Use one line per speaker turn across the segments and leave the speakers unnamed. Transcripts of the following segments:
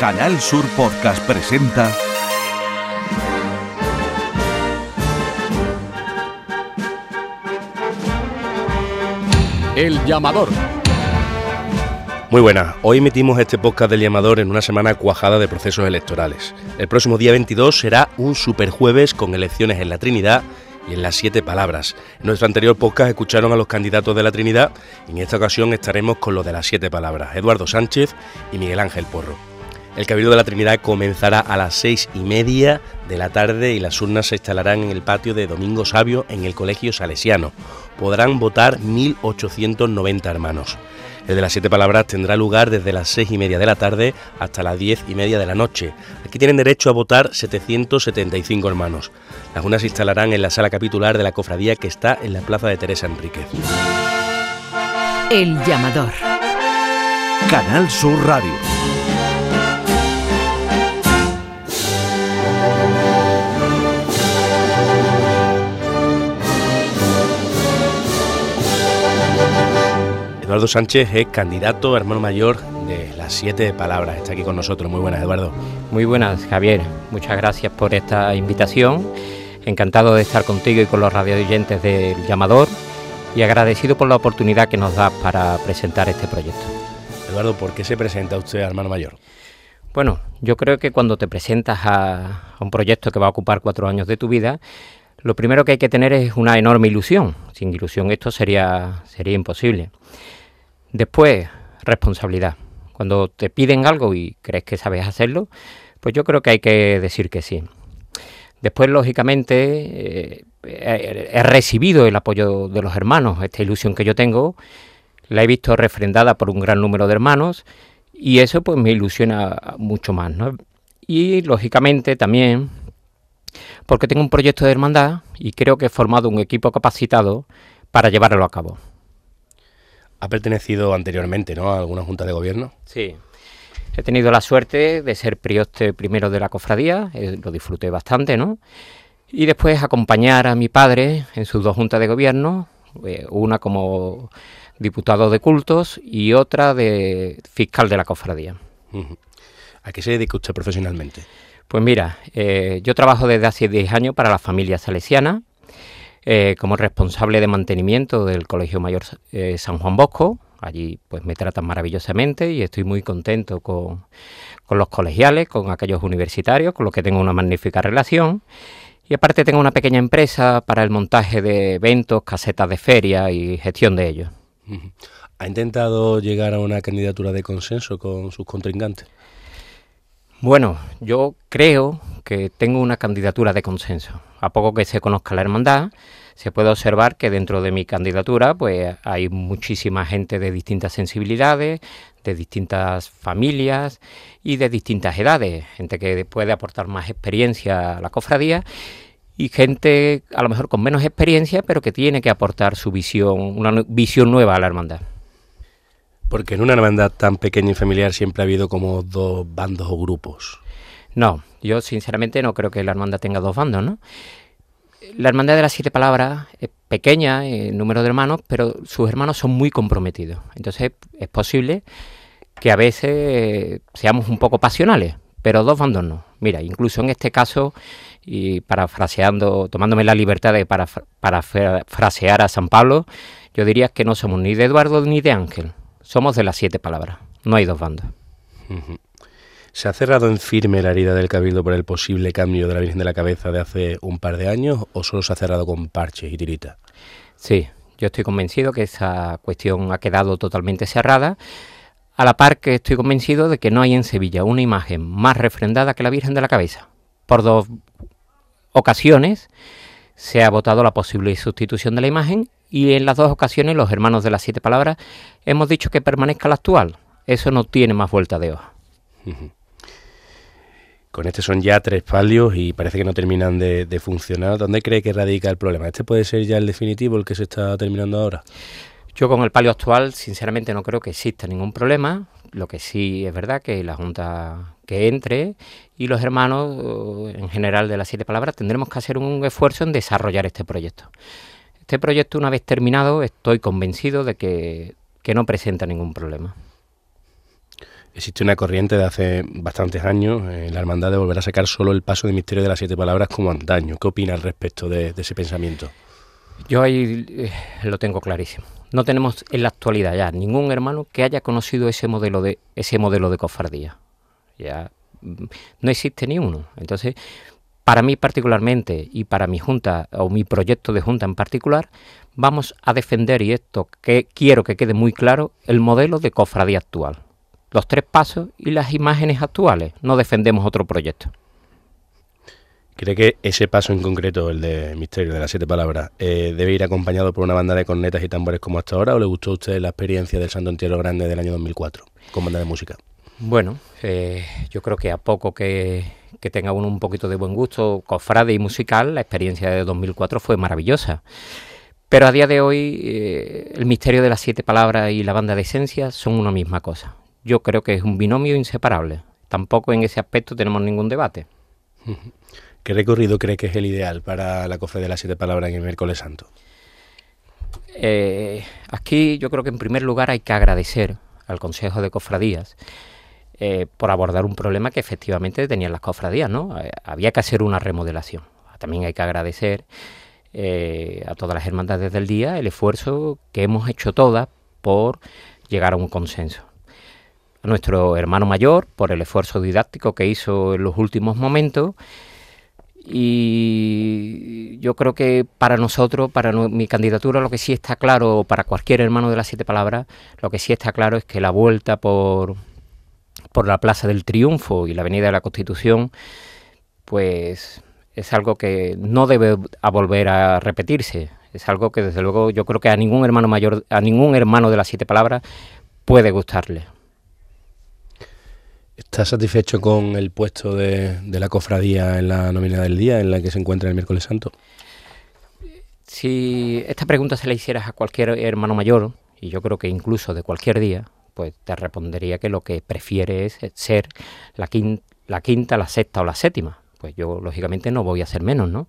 Canal Sur Podcast presenta
El llamador.
Muy buenas, hoy emitimos este podcast del llamador en una semana cuajada de procesos electorales. El próximo día 22 será un superjueves con elecciones en la Trinidad y en las siete palabras. En nuestro anterior podcast escucharon a los candidatos de la Trinidad y en esta ocasión estaremos con los de las siete palabras, Eduardo Sánchez y Miguel Ángel Porro. El Cabildo de la Trinidad comenzará a las seis y media de la tarde y las urnas se instalarán en el patio de Domingo Sabio en el Colegio Salesiano. Podrán votar 1.890 hermanos. El de las siete palabras tendrá lugar desde las seis y media de la tarde hasta las diez y media de la noche. Aquí tienen derecho a votar 775 hermanos. Las urnas se instalarán en la sala capitular de la cofradía que está en la plaza de Teresa Enríquez.
El llamador.
Canal Sur Radio.
Eduardo Sánchez es candidato hermano mayor de las siete palabras. Está aquí con nosotros. Muy buenas, Eduardo.
Muy buenas, Javier. Muchas gracias por esta invitación. Encantado de estar contigo y con los radioyentes del llamador y agradecido por la oportunidad que nos das para presentar este proyecto.
Eduardo, ¿por qué se presenta usted hermano mayor?
Bueno, yo creo que cuando te presentas a, a un proyecto que va a ocupar cuatro años de tu vida, lo primero que hay que tener es una enorme ilusión. Sin ilusión esto sería, sería imposible. Después, responsabilidad. Cuando te piden algo y crees que sabes hacerlo, pues yo creo que hay que decir que sí. Después, lógicamente, eh, he recibido el apoyo de los hermanos. Esta ilusión que yo tengo la he visto refrendada por un gran número de hermanos y eso pues me ilusiona mucho más. ¿no? Y lógicamente también porque tengo un proyecto de hermandad y creo que he formado un equipo capacitado para llevarlo a cabo.
Ha pertenecido anteriormente ¿no? a alguna junta de gobierno.
Sí. He tenido la suerte de ser prioste primero de la cofradía, eh, lo disfruté bastante, ¿no? Y después acompañar a mi padre en sus dos juntas de gobierno, eh, una como diputado de cultos y otra de fiscal de la cofradía.
¿A qué se dedica usted profesionalmente?
Pues mira, eh, yo trabajo desde hace 10 años para la familia salesiana, eh, como responsable de mantenimiento del Colegio Mayor eh, San Juan Bosco. Allí pues me tratan maravillosamente y estoy muy contento con, con, los colegiales, con aquellos universitarios, con los que tengo una magnífica relación. Y aparte tengo una pequeña empresa para el montaje de eventos, casetas de feria y gestión de ellos.
¿Ha intentado llegar a una candidatura de consenso con sus contrincantes?
Bueno, yo creo que tengo una candidatura de consenso. A poco que se conozca la hermandad, se puede observar que dentro de mi candidatura pues hay muchísima gente de distintas sensibilidades, de distintas familias y de distintas edades, gente que puede aportar más experiencia a la cofradía y gente a lo mejor con menos experiencia, pero que tiene que aportar su visión, una visión nueva a la hermandad.
Porque en una hermandad tan pequeña y familiar siempre ha habido como dos bandos o grupos.
No, yo sinceramente no creo que la hermandad tenga dos bandos, ¿no? La hermandad de las siete palabras es pequeña en número de hermanos, pero sus hermanos son muy comprometidos. Entonces es posible que a veces seamos un poco pasionales, pero dos bandos no. Mira, incluso en este caso, y parafraseando, tomándome la libertad de parafrasear a San Pablo, yo diría que no somos ni de Eduardo ni de Ángel, somos de las siete palabras, no hay dos bandos.
Uh -huh. ¿Se ha cerrado en firme la herida del Cabildo por el posible cambio de la Virgen de la Cabeza de hace un par de años o solo se ha cerrado con parches y tiritas?
Sí, yo estoy convencido que esa cuestión ha quedado totalmente cerrada, a la par que estoy convencido de que no hay en Sevilla una imagen más refrendada que la Virgen de la Cabeza. Por dos ocasiones se ha votado la posible sustitución de la imagen y en las dos ocasiones los hermanos de las siete palabras hemos dicho que permanezca la actual. Eso no tiene más vuelta de hoja.
Uh -huh. Con este son ya tres palios y parece que no terminan de, de, funcionar. ¿Dónde cree que radica el problema? ¿Este puede ser ya el definitivo, el que se está terminando ahora?
Yo con el palio actual, sinceramente, no creo que exista ningún problema. Lo que sí es verdad que la Junta que entre y los hermanos en general de las siete palabras tendremos que hacer un esfuerzo en desarrollar este proyecto. Este proyecto, una vez terminado, estoy convencido de que, que no presenta ningún problema.
Existe una corriente de hace bastantes años en la hermandad de volver a sacar solo el paso de misterio de las siete palabras como antaño. ¿Qué opina al respecto de, ese pensamiento?
Yo ahí eh, lo tengo clarísimo. No tenemos en la actualidad ya ningún hermano que haya conocido ese modelo de ese modelo de cofardía. Ya mm, no existe ni uno. Entonces, para mí particularmente y para mi junta o mi proyecto de junta en particular, vamos a defender y esto que quiero que quede muy claro, el modelo de cofradía actual los tres pasos y las imágenes actuales. No defendemos otro proyecto.
¿Cree que ese paso en concreto, el de Misterio de las Siete Palabras, eh, debe ir acompañado por una banda de cornetas y tambores como hasta ahora o le gustó a usted la experiencia del Santo Entierro Grande del año 2004 con banda de música?
Bueno, eh, yo creo que a poco que, tenga uno un poquito de buen gusto cofrade y musical, la experiencia de 2004 fue maravillosa. Pero a día de hoy eh, el misterio de las siete palabras y la banda de esencia son una misma cosa yo creo que es un binomio inseparable. Tampoco en ese aspecto tenemos ningún debate.
¿Qué recorrido cree que es el ideal para la cofre de las siete palabras en el miércoles santo?
Eh, aquí yo creo que en primer lugar hay que agradecer al Consejo de Cofradías eh, por abordar un problema que efectivamente tenían las cofradías, ¿no? Eh, había que hacer una remodelación. También hay que agradecer a todas las hermandades del día el esfuerzo que hemos hecho todas por llegar a un consenso a nuestro hermano mayor por el esfuerzo didáctico que hizo en los últimos momentos. Y yo creo que para nosotros, para mi candidatura, lo que sí está claro, para cualquier hermano de las siete palabras, lo que sí está claro es que la vuelta por, por la Plaza del Triunfo y la Avenida de la Constitución, pues es algo que no debe volver a repetirse. Es algo que desde luego yo creo que a ningún hermano mayor, a ningún hermano de las siete palabras puede gustarle.
¿Está satisfecho con el puesto de, la cofradía en la nómina del día en la que se encuentra el miércoles santo?
Si esta pregunta se la hicieras a cualquier hermano mayor, y yo creo que incluso de cualquier día, pues te respondería que lo que prefiere es ser la quinta, la quinta, la sexta o la séptima. Pues yo, lógicamente, no voy a ser menos, ¿no?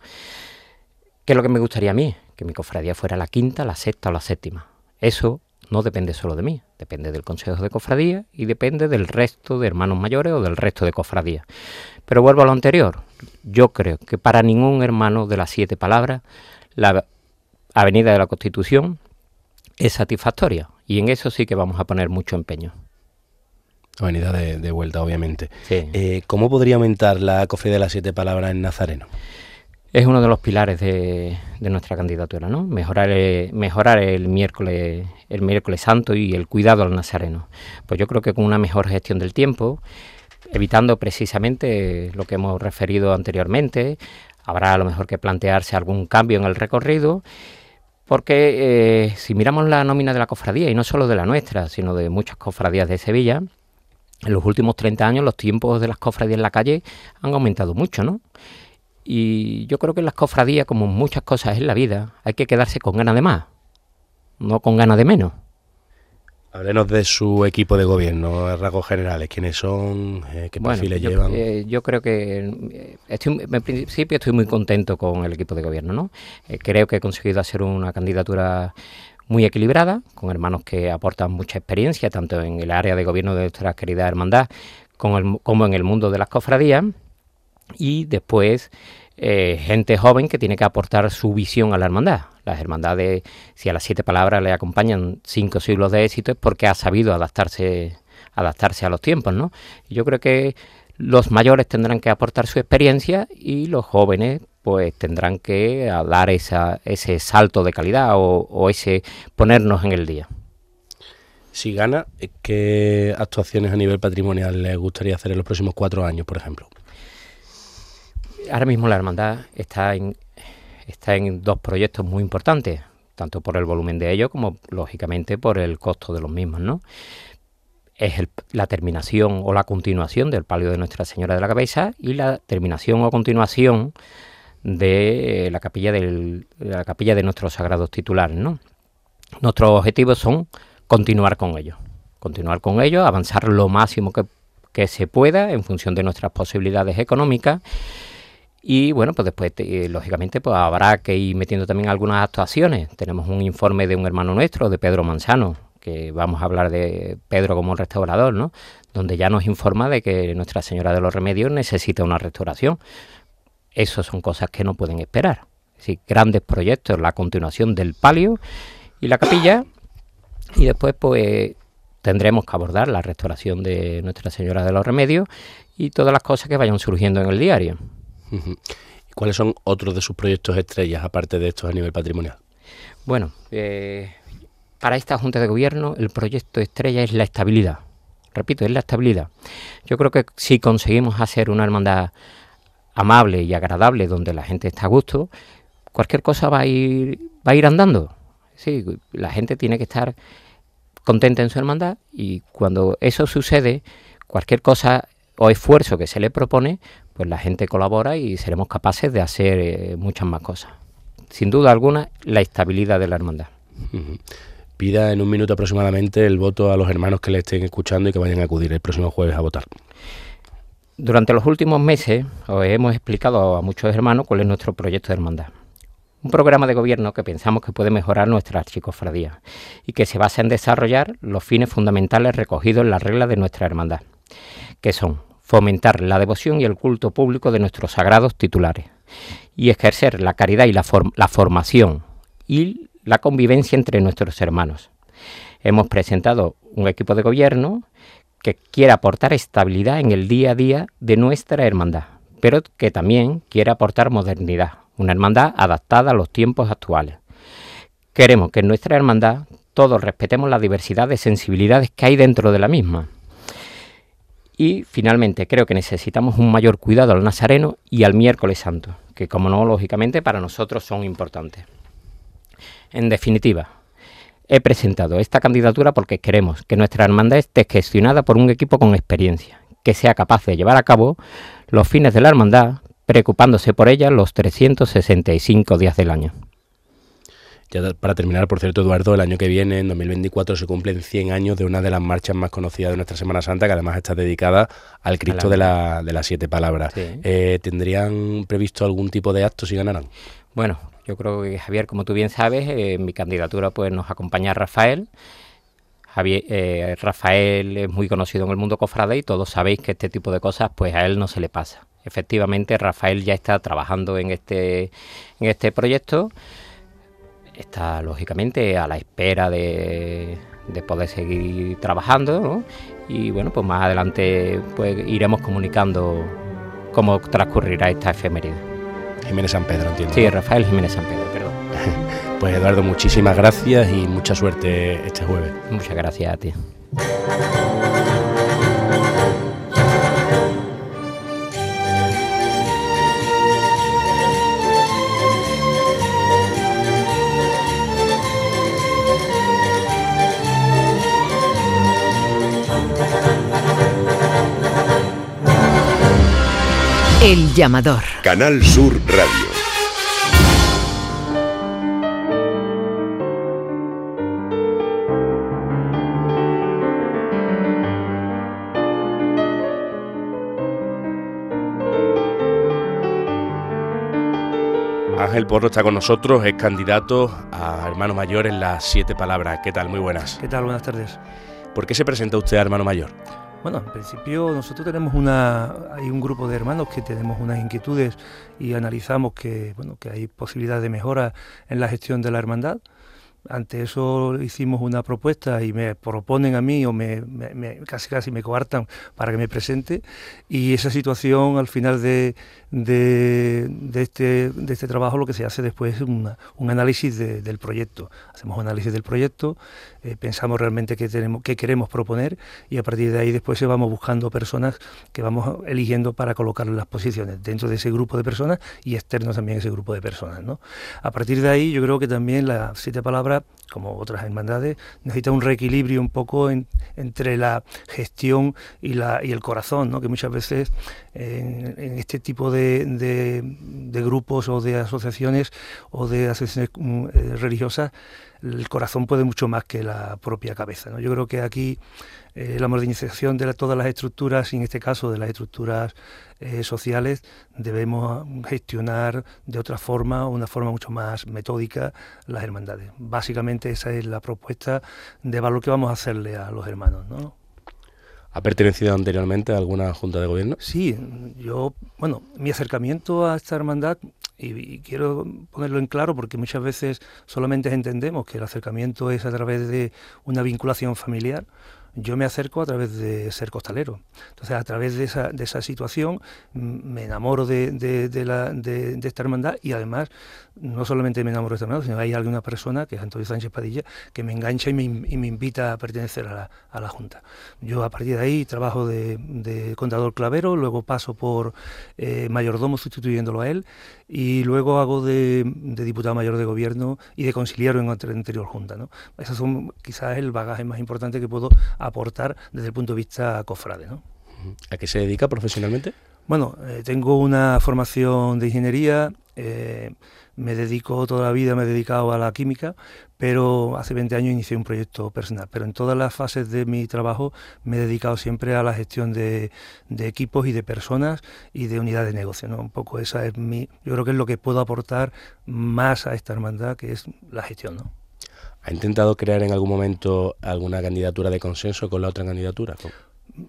¿Qué es lo que me gustaría a mí? Que mi cofradía fuera la quinta, la sexta o la séptima. Eso no depende solo de mí, depende del Consejo de Cofradía y depende del resto de hermanos mayores o del resto de cofradías. Pero vuelvo a lo anterior, yo creo que para ningún hermano de las siete palabras la Avenida de la Constitución es satisfactoria y en eso sí que vamos a poner mucho empeño.
Avenida de, vuelta, obviamente. Eh, ¿Cómo podría aumentar la cofradía de las siete palabras en Nazareno?
es uno de los pilares de, nuestra candidatura, ¿no? Mejorar, el, mejorar el miércoles, el miércoles santo y el cuidado al nazareno. Pues yo creo que con una mejor gestión del tiempo, evitando precisamente lo que hemos referido anteriormente, habrá a lo mejor que plantearse algún cambio en el recorrido, porque eh, si miramos la nómina de la cofradía, y no solo de la nuestra, sino de muchas cofradías de Sevilla, en los últimos 30 años los tiempos de las cofradías en la calle han aumentado mucho, ¿no? Y yo creo que en las cofradías, como muchas cosas en la vida, hay que quedarse con ganas de más, no con ganas de menos.
Háblenos de su equipo de gobierno, rasgos generales, quiénes son, eh, qué perfiles llevan.
Eh, yo creo que eh, estoy, en principio estoy muy contento con el equipo de gobierno, ¿no? creo que he conseguido hacer una candidatura muy equilibrada, con hermanos que aportan mucha experiencia, tanto en el área de gobierno de nuestra querida hermandad como en el mundo de las cofradías y después eh, gente joven que tiene que aportar su visión a la hermandad. Las hermandades, si a las siete palabras le acompañan cinco siglos de éxito, es porque ha sabido adaptarse, adaptarse a los tiempos, ¿no? yo creo que los mayores tendrán que aportar su experiencia y los jóvenes pues tendrán que dar esa, ese salto de calidad o, o ese ponernos en el día.
Si gana, ¿qué actuaciones a nivel patrimonial le gustaría hacer en los próximos cuatro años, por ejemplo?
Ahora mismo la hermandad está en, está en dos proyectos muy importantes, tanto por el volumen de ellos como lógicamente por el costo de los mismos, ¿no? Es la terminación o la continuación del palio de Nuestra Señora de la Cabeza y la terminación o continuación de la capilla del, la capilla de nuestros sagrados titulares. Nuestros objetivos son continuar con ellos, continuar con ellos, avanzar lo máximo que, que se pueda en función de nuestras posibilidades económicas y bueno, pues después, eh, lógicamente, pues habrá que ir metiendo también algunas actuaciones. Tenemos un informe de un hermano nuestro, de Pedro Manzano, que vamos a hablar de Pedro como restaurador, ¿no? donde ya nos informa de que Nuestra Señora de los Remedios necesita una restauración. Eso son cosas que no pueden esperar. Es grandes proyectos, la continuación del palio y la capilla, y después pues tendremos que abordar la restauración de Nuestra Señora de los Remedios y todas las cosas que vayan surgiendo en el diario.
¿Cuáles son otros de sus proyectos estrellas, aparte de estos a nivel patrimonial?
Bueno, eh, para esta Junta de Gobierno el proyecto estrella es la estabilidad. Repito, es la estabilidad. Yo creo que si conseguimos hacer una hermandad amable y agradable donde la gente está a gusto, cualquier cosa va a ir, va a ir andando. Sí, la gente tiene que estar contenta en su hermandad y cuando eso sucede, cualquier cosa o esfuerzo que se le propone, pues la gente colabora y seremos capaces de hacer eh, muchas más cosas. Sin duda alguna, la estabilidad de la hermandad.
Pida en un minuto aproximadamente el voto a los hermanos que le estén escuchando y que vayan a acudir el próximo jueves a votar.
Durante los últimos meses os hemos explicado a muchos hermanos cuál es nuestro proyecto de hermandad. Un programa de gobierno que pensamos que puede mejorar nuestra archicofradía y que se basa en desarrollar los fines fundamentales recogidos en las reglas de nuestra hermandad, que son fomentar la devoción y el culto público de nuestros sagrados titulares y ejercer la caridad y la, formación y la convivencia entre nuestros hermanos. Hemos presentado un equipo de gobierno que quiere aportar estabilidad en el día a día de nuestra hermandad, pero que también quiere aportar modernidad, una hermandad adaptada a los tiempos actuales. Queremos que en nuestra hermandad todos respetemos la diversidad de sensibilidades que hay dentro de la misma y finalmente creo que necesitamos un mayor cuidado al Nazareno y al miércoles santo, que como no, lógicamente para nosotros son importantes. En definitiva, he presentado esta candidatura porque queremos que nuestra hermandad esté gestionada por un equipo con experiencia, que sea capaz de llevar a cabo los fines de la hermandad, preocupándose por ella los 365 días del año.
Ya para terminar, por cierto, Eduardo, el año que viene, en 2024, se cumplen 100 años de una de las marchas más conocidas de nuestra Semana Santa, que además está dedicada al Cristo de, la, de las Siete Palabras. Eh, ¿Tendrían previsto algún tipo de acto si ganaran?
Bueno, yo creo que Javier, como tú bien sabes, eh, en mi candidatura pues nos acompaña Rafael. Javier, eh, Rafael es muy conocido en el mundo cofrade y todos sabéis que este tipo de cosas pues a él no se le pasa. Efectivamente, Rafael ya está trabajando en este, en este proyecto está lógicamente a la espera de, poder seguir trabajando y bueno pues más adelante pues iremos comunicando cómo transcurrirá esta efeméride.
Jiménez San Pedro, entiendo.
Sí, Rafael Jiménez San Pedro, perdón.
pues Eduardo, muchísimas gracias y mucha suerte este jueves.
Muchas gracias a ti.
El llamador.
Canal Sur Radio.
Ángel Porro está con nosotros, es candidato a hermano mayor en las siete palabras. ¿Qué tal? Muy buenas.
¿Qué tal? Buenas tardes.
¿Por qué se presenta usted a hermano mayor?
Bueno, en principio nosotros tenemos una, hay un grupo de hermanos que tenemos unas inquietudes y analizamos que, bueno, que hay posibilidades de mejora en la gestión de la hermandad. Ante eso hicimos una propuesta y me proponen a mí o me, casi casi me coartan para que me presente y esa situación al final de, de, este, de este trabajo lo que se hace después es un análisis del proyecto. Hacemos un análisis del proyecto, eh, pensamos realmente qué, tenemos, qué queremos proponer y a partir de ahí después se vamos buscando personas que vamos eligiendo para colocar en las posiciones dentro de ese grupo de personas y externos también ese grupo de personas. ¿no? A partir de ahí yo creo que también las siete palabras como otras hermandades, necesita un reequilibrio un poco entre la gestión y, la, y el corazón, ¿no? que muchas veces en, este tipo de, de, grupos o de asociaciones o de asociaciones mm, eh, religiosas, el corazón puede mucho más que la propia cabeza. ¿no? Yo creo que aquí eh, la modernización de todas las estructuras, y en este caso de las estructuras eh, sociales, debemos gestionar de otra forma, una forma mucho más metódica, las hermandades. Básicamente esa es la propuesta de valor que vamos a hacerle a los hermanos. ¿no?
¿Ha pertenecido anteriormente a alguna junta de gobierno?
Sí, yo, bueno, mi acercamiento a esta hermandad, y, quiero ponerlo en claro porque muchas veces solamente entendemos que el acercamiento es a través de una vinculación familiar, yo me acerco a través de ser costalero. Entonces, a través de esa, de esa situación me enamoro de, de, de, esta hermandad y además no solamente me enamoro de esta hermandad, sino hay alguna persona, que es Antonio Sánchez Padilla, que me engancha y me, y me invita a pertenecer a la, a la, Junta. Yo a partir de ahí trabajo de, contador clavero, luego paso por eh, mayordomo sustituyéndolo a él y luego hago de, diputado mayor de gobierno y de conciliario en otra anterior Junta. ¿no? Esos son quizás el bagaje más importante que puedo aportar desde el punto de vista cofrade. ¿no?
¿A qué se dedica profesionalmente?
Bueno, eh, tengo una formación de ingeniería, eh, me dedico toda la vida, me he dedicado a la química, pero hace 20 años inicié un proyecto personal. Pero en todas las fases de mi trabajo me he dedicado siempre a la gestión de, equipos y de personas y de unidades de negocio. ¿no? Un poco esa es mi, yo creo que es lo que puedo aportar más a esta hermandad, que es la gestión. ¿no?
¿Ha intentado crear en algún momento alguna candidatura de consenso con la otra candidatura?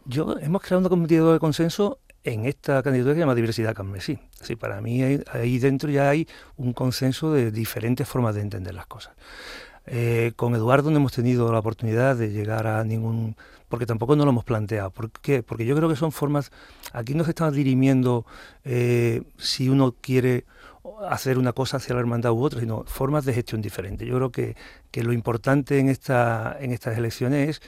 Yo hemos creado una candidatura de consenso en esta candidatura que se llama Diversidad Carmesí. Así, para mí ahí, dentro ya hay un consenso de diferentes formas de entender las cosas. Eh, con Eduardo no hemos tenido la oportunidad de llegar a ningún... porque tampoco no lo hemos planteado. ¿Por qué? Porque yo creo que son formas... Aquí no se está dirimiendo eh, si uno quiere hacer una cosa hacia la hermandad u otra, sino formas de gestión diferentes. Yo creo que, que lo importante en, esta, en estas elecciones es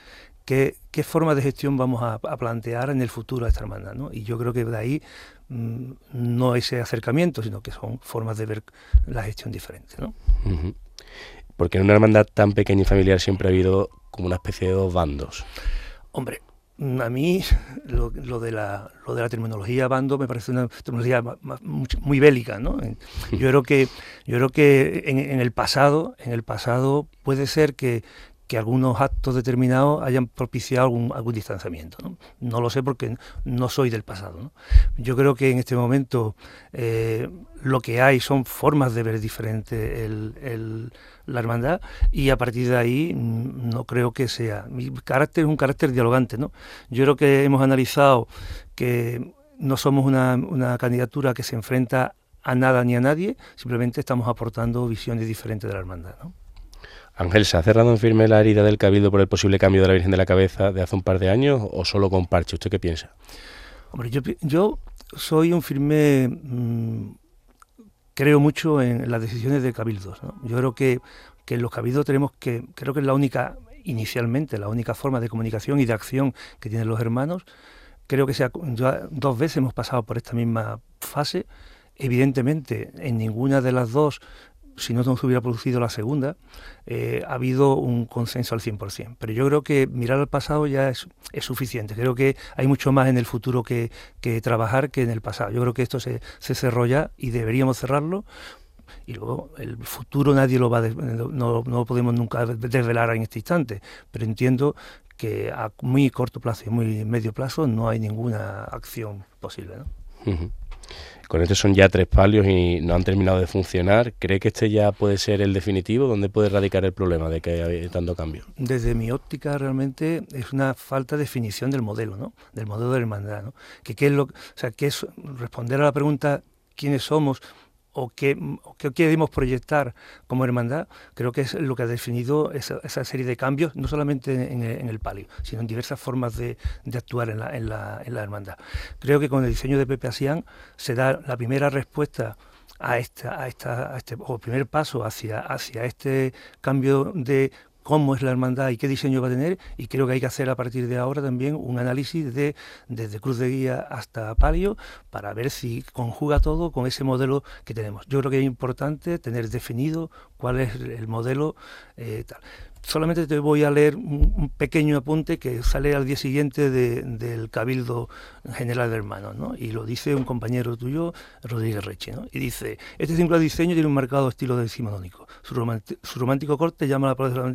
qué, qué forma de gestión vamos a, plantear en el futuro a esta hermandad. ¿no? Y yo creo que de ahí mm, no ese acercamiento, sino que son formas de ver la gestión diferente. ¿no?
Porque en una hermandad tan pequeña y familiar siempre ha habido como una especie de dos bandos.
Hombre, a mí lo, de la, lo de la terminología bando me parece una terminología muy, bélica, ¿no? Yo creo que yo creo que en, en, el pasado, en el pasado puede ser que, que algunos actos determinados hayan propiciado algún, distanciamiento. ¿no? ¿no? lo sé porque no soy del pasado. ¿no? Yo creo que en este momento eh, lo que hay son formas de ver diferente la hermandad y a partir de ahí mm, no creo que sea. Mi carácter es un carácter dialogante. ¿no? Yo creo que hemos analizado que no somos una, una candidatura que se enfrenta a nada ni a nadie, simplemente estamos aportando visiones diferentes de la hermandad. ¿no?
Ángel, ¿se ha cerrado en firme la herida del Cabildo por el posible cambio de la Virgen de la Cabeza de hace un par de años o solo con parche? ¿Usted qué piensa?
Hombre, yo, soy un firme... Mm, creo mucho en las decisiones de cabildos. Yo creo que, que en los cabildos tenemos que... Creo que es la única, inicialmente, la única forma de comunicación y de acción que tienen los hermanos. Creo que sea, dos veces hemos pasado por esta misma fase. Evidentemente, en ninguna de las dos si no se hubiera producido la segunda, eh, ha habido un consenso al 100%. Pero yo creo que mirar al pasado ya es, suficiente. Creo que hay mucho más en el futuro que, trabajar que en el pasado. Yo creo que esto se, se cerró ya y deberíamos cerrarlo y luego el futuro nadie lo va a no, no podemos nunca desvelar en este instante pero entiendo que a muy corto plazo y muy medio plazo no hay ninguna acción posible ¿no?
Con este son ya tres palios y no han terminado de funcionar. ¿Cree que este ya puede ser el definitivo? ¿Dónde puede radicar el problema de que hay tanto cambio?
Desde mi óptica realmente es una falta de definición del modelo, ¿no? Del modelo de hermandad. Que qué es lo, o sea, que es responder a la pregunta quiénes somos o qué, queremos proyectar como hermandad, creo que es lo que ha definido esa, serie de cambios, no solamente en, el palio, sino en diversas formas de, actuar en la, en, la, en la, hermandad. Creo que con el diseño de Pepe Asián se da la primera respuesta a esta, a esta, este, primer paso hacia, hacia este cambio de cómo es la hermandad y qué diseño va a tener y creo que hay que hacer a partir de ahora también un análisis de desde Cruz de Guía hasta Palio para ver si conjuga todo con ese modelo que tenemos. Yo creo que es importante tener definido cuál es el modelo eh, tal. Solamente te voy a leer un, pequeño apunte que sale al día siguiente del Cabildo General de Hermanos, ¿no? y lo dice un compañero tuyo, Rodríguez Reche, ¿no? y dice, este simple diseño tiene un marcado estilo decimonónico. Su, su romántico corte llama la,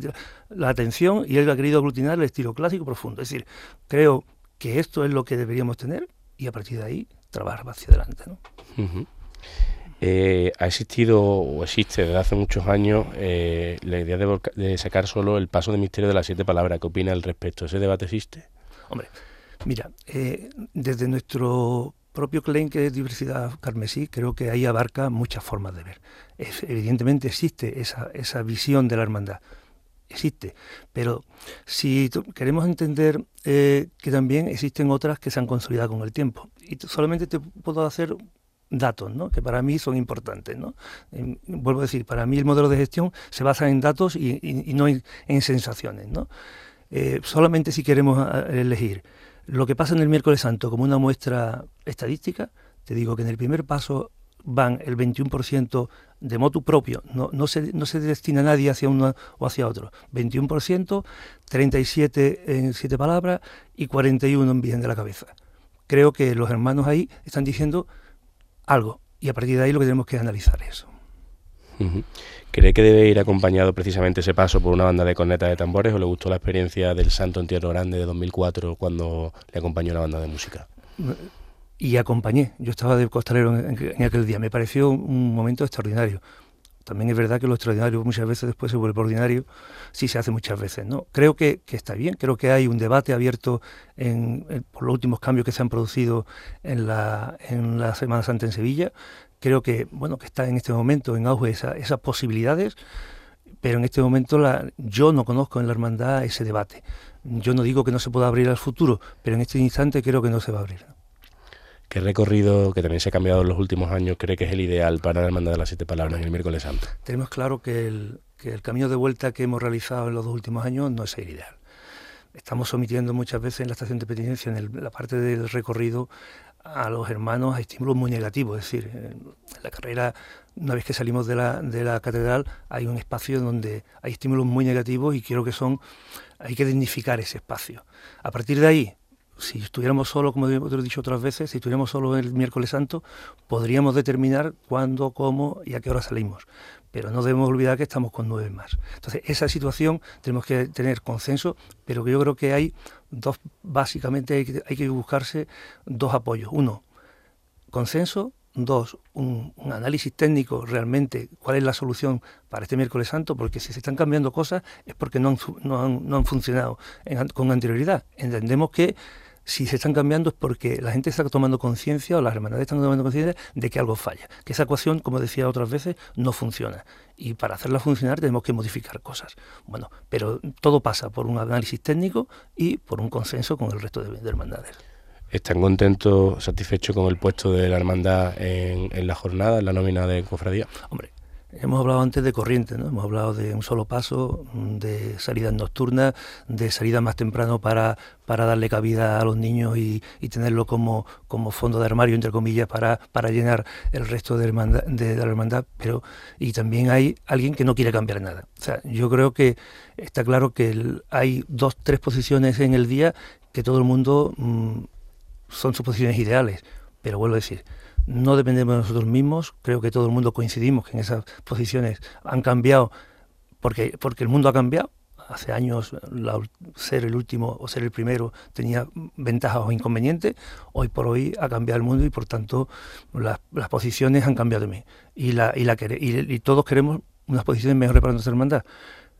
la atención y él ha querido aglutinar el estilo clásico profundo. Es decir, creo que esto es lo que deberíamos tener y a partir de ahí trabajar hacia adelante. ¿no?
Eh, ha existido o existe desde hace muchos años eh, la idea de, sacar solo el paso de misterio de las siete palabras. ¿Qué opina al respecto? ¿Ese debate existe?
Hombre, mira, eh, desde nuestro propio claim que es diversidad carmesí, creo que ahí abarca muchas formas de ver. evidentemente existe esa, esa visión de la hermandad, existe, pero si queremos entender que también existen otras que se han consolidado con el tiempo, y solamente te puedo hacer datos, ¿no? que para mí son importantes. ¿no? vuelvo a decir, para mí el modelo de gestión se basa en datos y, no en, sensaciones. ¿no? Eh, solamente si queremos elegir lo que pasa en el miércoles santo como una muestra estadística, te digo que en el primer paso van el 21% de motu propio, no, no, se, no se destina a nadie hacia uno o hacia otro. 21%, 37 en siete palabras y 41 en bien de la cabeza. Creo que los hermanos ahí están diciendo algo. Y a partir de ahí lo que tenemos que analizar eso.
¿Cree que debe ir acompañado precisamente ese paso por una banda de cornetas de tambores o le gustó la experiencia del Santo Entierro Grande de 2004 cuando le acompañó la banda de música?
Y acompañé, yo estaba de costalero en aquel día, me pareció un momento extraordinario. También es verdad que lo extraordinario muchas veces después se vuelve ordinario, sí se hace muchas veces. ¿no? Creo que, está bien, creo que hay un debate abierto en, por los últimos cambios que se han producido en la, en la Semana Santa en Sevilla. Creo que, bueno, que está en este momento en auge esas posibilidades, pero en este momento yo no conozco en la hermandad ese debate. Yo no digo que no se pueda abrir al futuro, pero en este instante creo que no se va a abrir.
¿Qué recorrido, que también se ha cambiado en los últimos años, cree que es el ideal para la Hermandad de las Siete Palabras en el miércoles santo?
Tenemos claro que el, camino de vuelta que hemos realizado en los dos últimos años no es el ideal. Estamos sometiendo muchas veces en la estación de penitencia, en la parte del recorrido, a los hermanos a estímulos muy negativos. Es decir, en la carrera, una vez que salimos de la, de la catedral, hay un espacio donde hay estímulos muy negativos y quiero que son, hay que dignificar ese espacio. A partir de ahí, si estuviéramos solo, como he dicho otras veces, si estuviéramos solo el miércoles santo, podríamos determinar cuándo, cómo y a qué hora salimos. Pero no debemos olvidar que estamos con nueve más. Entonces, esa situación tenemos que tener consenso, pero yo creo que hay dos, básicamente hay que, hay que buscarse dos apoyos. Uno, consenso. Dos, un, análisis técnico realmente, cuál es la solución para este miércoles santo, porque si se están cambiando cosas es porque no han, no han, no han funcionado con anterioridad. Entendemos que si se están cambiando es porque la gente está tomando conciencia o las hermandades están tomando conciencia de que algo falla, que esa ecuación, como decía otras veces, no funciona. Y para hacerla funcionar tenemos que modificar cosas. Bueno, pero todo pasa por un análisis técnico y por un consenso con el resto de, hermandades.
¿Están contentos, satisfechos con el puesto de la hermandad en, en la jornada, en la nómina de cofradía?
Hombre, Hemos hablado antes de corriente, ¿no? hemos hablado de un solo paso, de salidas nocturnas, de salida más temprano para, para darle cabida a los niños y, tenerlo como, como fondo de armario, entre comillas, para, para llenar el resto de, de, la hermandad. Pero, y también hay alguien que no quiere cambiar nada. O sea, yo creo que está claro que hay dos, tres posiciones en el día que todo el mundo mm, son sus posiciones ideales. Pero vuelvo a decir, no dependemos de nosotros mismos, creo que todo el mundo coincidimos que en esas posiciones han cambiado porque, porque el mundo ha cambiado. Hace años ser el último o ser el primero tenía ventajas o inconvenientes. Hoy por hoy ha cambiado el mundo y por tanto las, posiciones han cambiado mí. Y, la, y, la, y, todos queremos unas posiciones mejores para nuestra hermandad.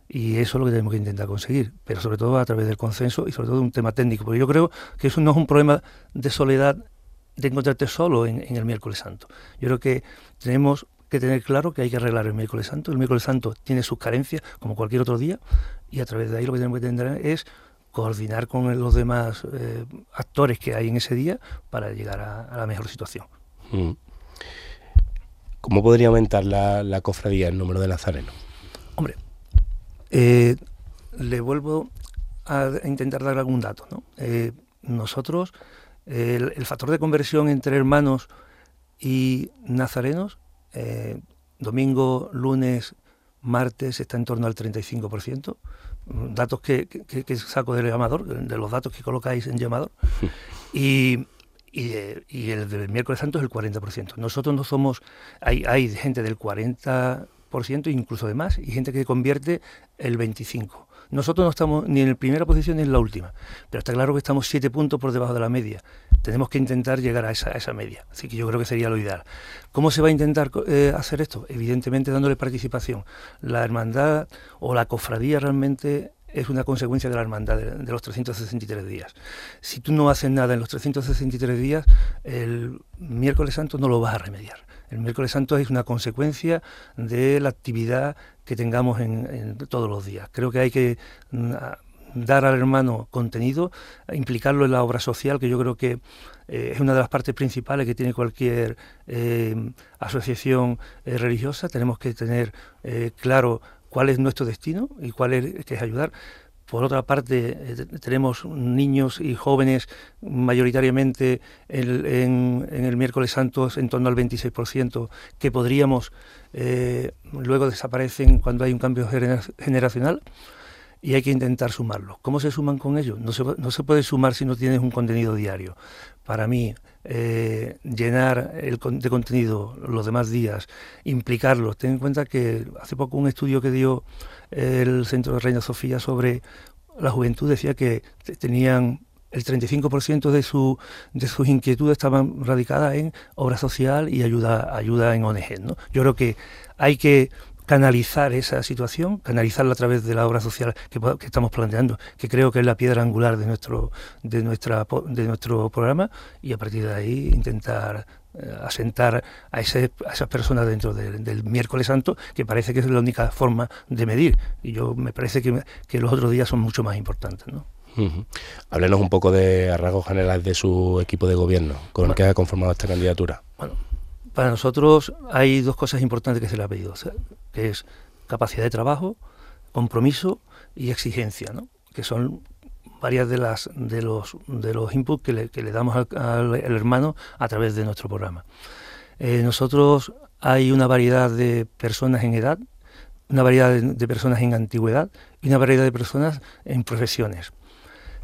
Y eso es lo que tenemos que intentar conseguir, pero sobre todo a través del consenso y sobre todo un tema técnico, porque yo creo que eso no es un problema de soledad de encontrarte solo en, el miércoles santo. Yo creo que tenemos que tener claro que hay que arreglar el miércoles santo. El miércoles santo tiene sus carencias, como cualquier otro día, y a través de ahí lo que tenemos que tener es coordinar con los demás eh, actores que hay en ese día para llegar a, la mejor situación. Mm.
¿Cómo podría aumentar la, cofradía, el número de nazarenos?
Hombre, eh, le vuelvo a intentar dar algún dato. ¿no? Eh, nosotros el, factor de conversión entre hermanos y nazarenos, eh, domingo, lunes, martes está en torno al 35%, datos que, que, saco del llamador, de los datos que colocáis en llamador, y, y, el del miércoles santo es el 40%. Nosotros no somos, hay, hay gente del 40% incluso de más, y gente que convierte el 25%. Nosotros no estamos ni en la primera posición ni en la última, pero está claro que estamos siete puntos por debajo de la media. Tenemos que intentar llegar a esa, media, así que yo creo que sería lo ideal. ¿Cómo se va a intentar eh, hacer esto? Evidentemente dándole participación. La hermandad o la cofradía realmente es una consecuencia de la hermandad de, los 363 días. Si tú no haces nada en los 363 días, el miércoles santo no lo vas a remediar. El miércoles santo es una consecuencia de la actividad que tengamos en, todos los días. Creo que hay que mm, dar al hermano contenido, implicarlo en la obra social, que yo creo que eh, es una de las partes principales que tiene cualquier eh, asociación eh, religiosa. Tenemos que tener claro cuál es nuestro destino y cuál es que es ayudar. Por otra parte, eh, tenemos niños y jóvenes mayoritariamente en, el miércoles santo en torno al 26%, que podríamos, eh, luego desaparecen cuando hay un cambio generacional y hay que intentar sumarlos. ¿Cómo se suman con ellos? No se, no se puede sumar si no tienes un contenido diario. Para mí, eh, llenar el, de contenido los demás días, implicarlos. Ten en cuenta que hace poco un estudio que dio el Centro de Reina Sofía sobre la juventud decía que tenían el 35% de, su, de sus inquietudes estaban radicadas en obra social y ayuda, ayuda en ONG. ¿no? Yo creo que hay que canalizar esa situación, canalizarla a través de la obra social que, que, estamos planteando, que creo que es la piedra angular de nuestro, de, nuestra, de nuestro programa, y a partir de ahí intentar eh, asentar a, ese, a, esas personas dentro del miércoles santo, que parece que es la única forma de medir. Y yo me parece que, que los otros días son mucho más importantes. ¿no?
Háblenos un poco de a rasgos generales de su equipo de gobierno, con el que ha conformado esta candidatura.
Bueno, para nosotros hay dos cosas importantes que se le ha pedido, que es capacidad de trabajo, compromiso y exigencia, ¿no? que son varias de las de los de los inputs que le, que le damos al, hermano a través de nuestro programa. Eh, nosotros hay una variedad de personas en edad, una variedad de, personas en antigüedad y una variedad de personas en profesiones.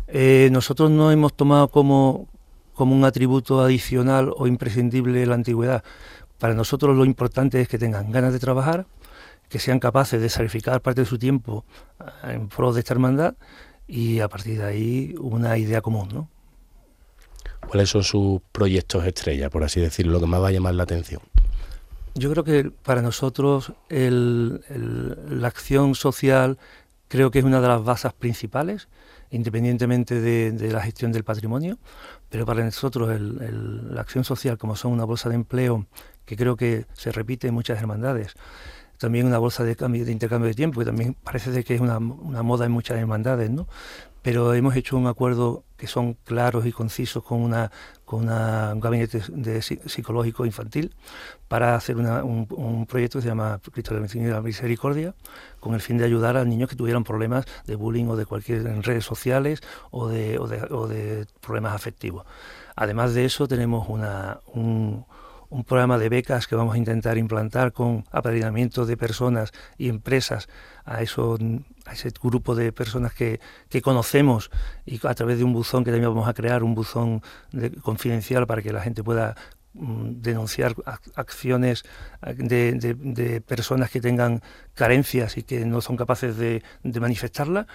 Eh, nosotros no hemos tomado como, como un atributo adicional o imprescindible la antigüedad. Para nosotros lo importante es que tengan ganas de trabajar, que sean capaces de sacrificar parte de su tiempo eh, en pro de esta hermandad y a partir de ahí una idea común, ¿no?
¿Cuáles son sus proyectos estrella, por así decirlo, lo que más va a llamar la atención?
Yo creo que para nosotros la acción social creo que es una de las bases principales, independientemente de, la gestión del patrimonio, pero para nosotros la acción social, como son una bolsa de empleo, que creo que se repite en muchas hermandades, también una bolsa de, cambio, de intercambio de tiempo, que también parece que es una, una moda en muchas hermandades, ¿no? Pero hemos hecho un acuerdo que son claros y concisos con una con un gabinete de, psicológico infantil para hacer un, un, proyecto que se llama Cristo de la Misericordia, con el fin de ayudar a niños que tuvieran problemas de bullying o de cualquier en redes sociales o de, o de, o de problemas afectivos. Además de eso, tenemos una, un, un programa de becas que vamos a intentar implantar con apadrinamiento de personas y empresas a, eso, a ese grupo de personas que, que, conocemos y a través de un buzón que también vamos a crear, un buzón confidencial para que la gente pueda mm, denunciar acciones de, de, personas que tengan carencias y que no son capaces de, de manifestarla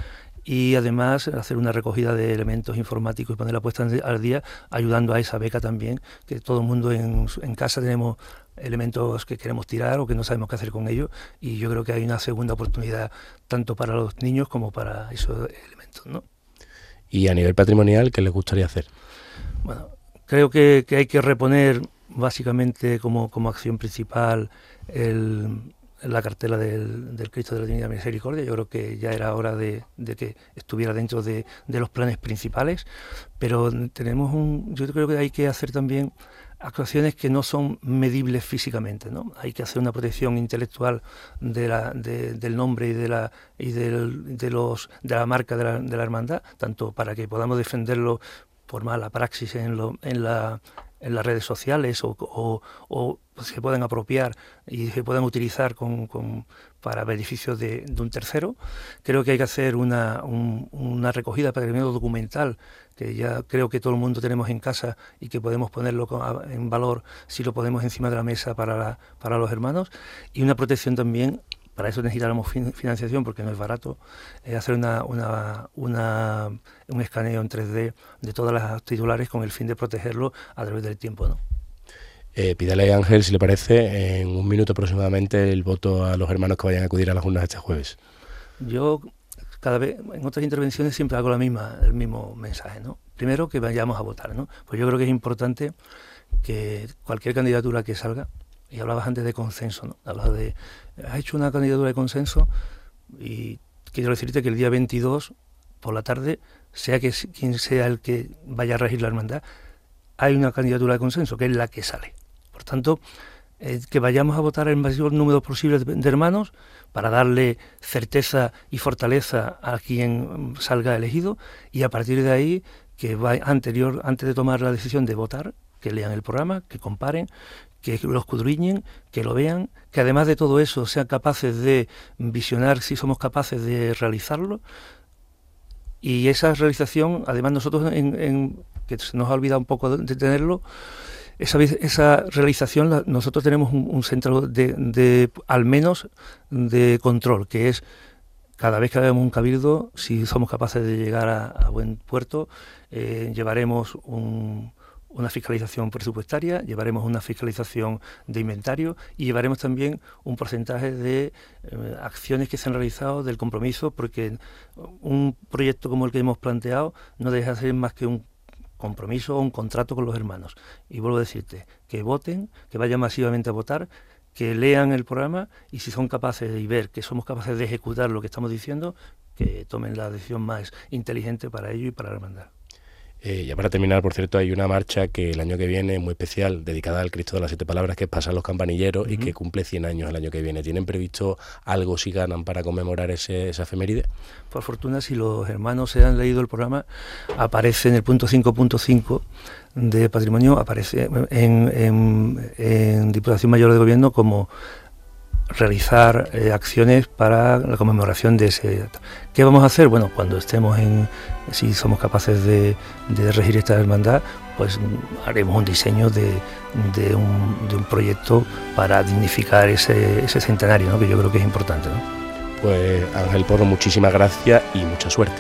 y además hacer una recogida de elementos informáticos y poner la puesta al día, ayudando a esa beca también, que todo el mundo en, en casa tenemos elementos que queremos tirar o que no sabemos qué hacer con ellos y yo creo que hay una segunda oportunidad tanto para los niños como para esos elementos. ¿no?
¿Y a nivel patrimonial qué les gustaría hacer?
Bueno, creo que, que hay que reponer básicamente como, como acción principal el la cartela del, Cristo de la Divina Misericordia. Yo creo que ya era hora de, que estuviera dentro de, los planes principales, pero tenemos un, yo creo que hay que hacer también actuaciones que no son medibles físicamente, ¿no? Hay que hacer una protección intelectual de la, del nombre y de la y del, de los de la marca de la, de la hermandad, tanto para que podamos defenderlo por mala praxis en, lo, en la en las redes sociales o, se pueden apropiar y se pueden utilizar con, para beneficio de, un tercero. Creo que hay que hacer una, una recogida patrimonio documental que ya creo que todo el mundo tenemos en casa y que podemos ponerlo en valor si lo ponemos encima de la mesa para, para los hermanos y una protección también para eso necesitamos financiación porque no es barato, eh, hacer una, una, una, un escaneo en 3D de todas las titulares con el fin de protegerlo a través del tiempo. ¿no?
Eh, pídale a Ángel, si le parece, en un minuto aproximadamente el voto a los hermanos que vayan a acudir a las urnas este jueves.
Yo cada vez en otras intervenciones siempre hago la misma, el mismo mensaje, ¿no? Primero que vayamos a votar, ¿no? Pues yo creo que es importante que cualquier candidatura que salga, y hablabas antes de consenso, ¿no? Hablabas de, has hecho una candidatura de consenso y quiero decirte que el día 22 por la tarde, sea que quien sea el que vaya a regir la hermandad, hay una candidatura de consenso, que es la que sale. Por tanto, eh, que vayamos a votar el mayor número posible de, hermanos para darle certeza y fortaleza a quien salga elegido y a partir de ahí que va anterior antes de tomar la decisión de votar que lean el programa, que comparen, que lo escudriñen, que lo vean, que además de todo eso sean capaces de visionar si somos capaces de realizarlo. Y esa realización, además nosotros, en, que se nos ha olvidado un poco de, tenerlo, esa, esa realización nosotros tenemos un, centro de, al menos, de control, que es cada vez que hagamos un cabildo, si somos capaces de llegar a, buen puerto, eh, llevaremos un, una fiscalización presupuestaria, llevaremos una fiscalización de inventario y llevaremos también un porcentaje de eh, acciones que se han realizado del compromiso, porque un proyecto como el que hemos planteado no deja de ser más que un compromiso o un contrato con los hermanos. Y vuelvo a decirte, que voten, que vayan masivamente a votar, que lean el programa y si son capaces de ver que somos capaces de ejecutar lo que estamos diciendo, que tomen la decisión más inteligente para ello y para la hermandad.
Eh, ya para terminar, por cierto, hay una marcha que el año que viene, muy especial, dedicada al Cristo de las Siete Palabras, que es Pasan los Campanilleros y que cumple 100 años el año que viene. ¿Tienen previsto algo si ganan para conmemorar ese, esa efeméride?
Por fortuna, si los hermanos se han leído el programa, aparece en el punto 5.5 de patrimonio, aparece en, en, en Diputación Mayor de Gobierno como realizar eh, acciones para la conmemoración de ese ¿Qué vamos a hacer? Bueno, cuando estemos en, si somos capaces de, regir esta hermandad, pues haremos un diseño de, de, un, de un, proyecto para dignificar ese, ese centenario, ¿no? que yo creo que es importante. ¿no?
Pues Ángel Porro, muchísimas gracias y mucha suerte.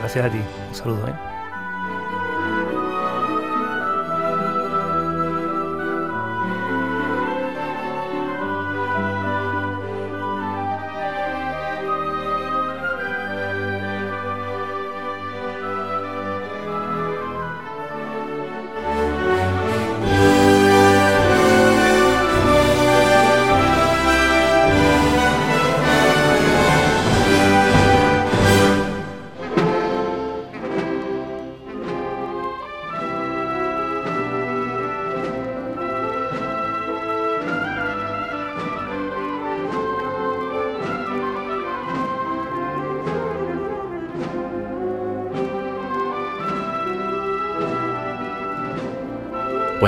Gracias a ti, un saludo. ¿eh?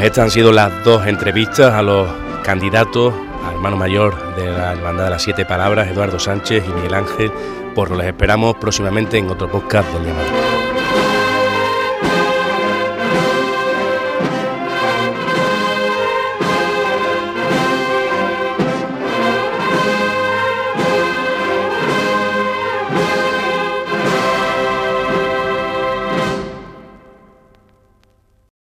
Estas han sido las dos entrevistas a los candidatos al hermano mayor de la Hermandad de las Siete Palabras, Eduardo Sánchez y Miguel Ángel. Por lo les esperamos próximamente en otro podcast del llamado.